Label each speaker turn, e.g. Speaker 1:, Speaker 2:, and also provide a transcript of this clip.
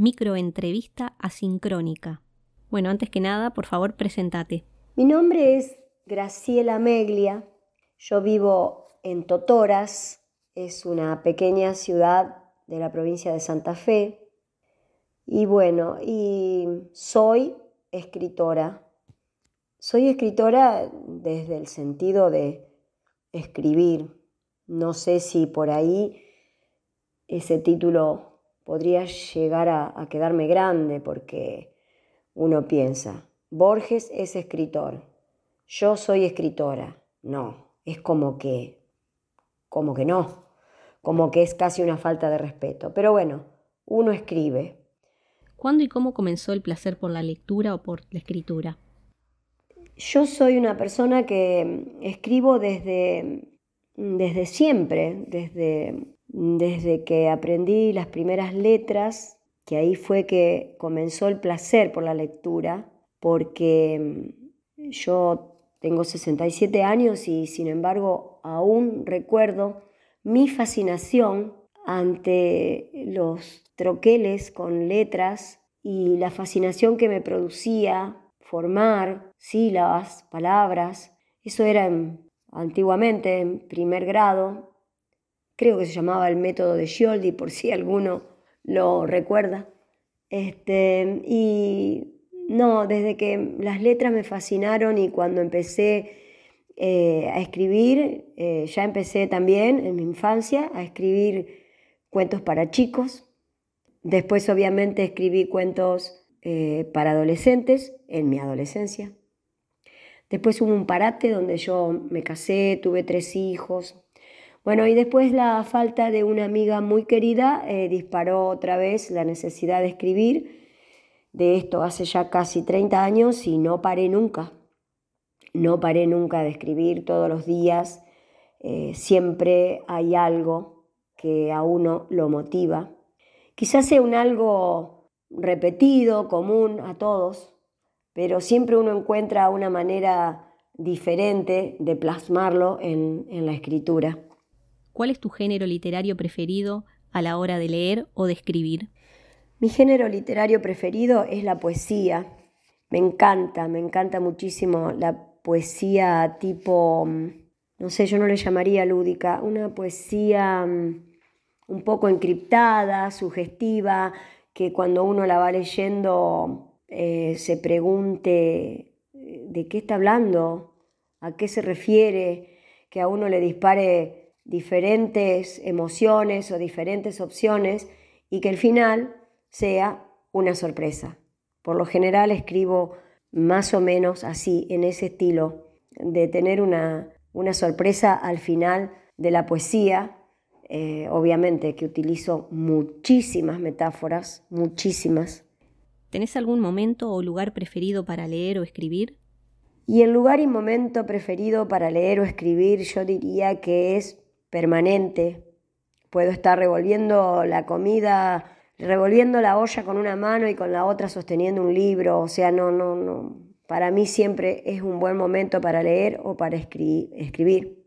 Speaker 1: microentrevista asincrónica. Bueno, antes que nada, por favor, presentate.
Speaker 2: Mi nombre es Graciela Meglia. Yo vivo en Totoras, es una pequeña ciudad de la provincia de Santa Fe. Y bueno, y soy escritora. Soy escritora desde el sentido de escribir. No sé si por ahí ese título podría llegar a, quedarme grande porque uno piensa, Borges es escritor, yo soy escritora. No, es como que, como que no, como que es casi una falta de respeto. Pero bueno, uno escribe.
Speaker 1: ¿Cuándo y cómo comenzó el placer por la lectura o por la escritura?
Speaker 2: Yo soy una persona que escribo desde, desde siempre, desde, desde que aprendí las primeras letras, que ahí fue que comenzó el placer por la lectura, porque yo tengo 67 años y sin embargo aún recuerdo mi fascinación ante los troqueles con letras y la fascinación que me producía formar sílabas, palabras. Eso era antiguamente en primer grado. Creo que se llamaba el método de Scioldi, por si alguno lo recuerda. Este, y no, desde que las letras me fascinaron y cuando empecé eh, a escribir, eh, ya empecé también en mi infancia a escribir cuentos para chicos. Después obviamente escribí cuentos eh, para adolescentes en mi adolescencia. Después hubo un parate donde yo me casé, tuve tres hijos. Bueno, y después la falta de una amiga muy querida disparó otra vez la necesidad de escribir. De esto hace ya casi 30 años y no paré nunca. No paré nunca de escribir todos los días. Eh, siempre hay algo que a uno lo motiva. Quizás sea un algo repetido, común a todos, pero siempre uno encuentra una manera diferente de plasmarlo en la escritura.
Speaker 1: ¿Cuál es tu género literario preferido a la hora de leer o de escribir?
Speaker 2: Mi género literario preferido es la poesía. Me encanta, me encanta muchísimo la poesía tipo, mm, no sé, yo no le llamaría lúdica, una poesía mm, un poco encriptada, sugestiva, que cuando uno la va leyendo eh, se pregunte eh, de qué está hablando, a qué se refiere, que a uno le dispare diferentes emociones o diferentes opciones y que el final sea una sorpresa. Por lo general escribo más o menos así, en ese estilo, de tener una, sorpresa al final de la poesía, eh, obviamente que utilizo muchísimas metáforas, muchísimas.
Speaker 1: ¿Tenés algún momento o lugar preferido para leer o escribir?
Speaker 2: Y el lugar y momento preferido para leer o escribir yo diría que es permanente. Puedo estar revolviendo la comida revolviendo la olla con una mano y con la otra sosteniendo un libro, o sea, no, no, no. Para mí siempre es un buen momento para leer o para escribir.